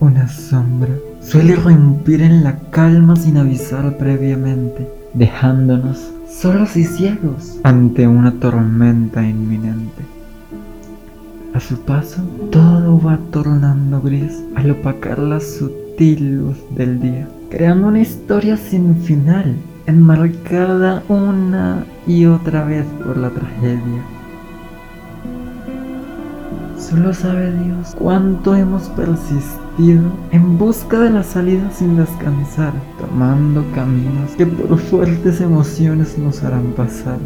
Una sombra suele irrumpir en la calma sin avisar previamente, dejándonos solos y ciegos ante una tormenta inminente. A su paso, todo va tornando gris al opacar la sutil luz del día, creando una historia sin final, enmarcada una y otra vez por la tragedia. Solo sabe Dios cuánto hemos persistido en busca de la salida sin descansar, tomando caminos que por fuertes emociones nos harán pasar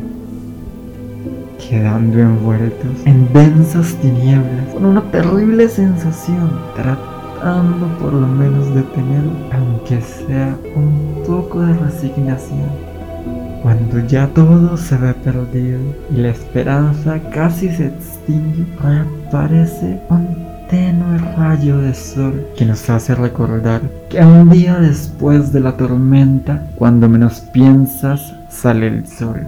quedando envueltos en densas tinieblas, con una terrible sensación, tratando por lo menos de tener, aunque sea un poco de resignación. Cuando ya todo se ve perdido y la esperanza casi se extingue, reaparece un tenue rayo de sol que nos hace recordar que un día después de la tormenta, cuando menos piensas, sale el sol.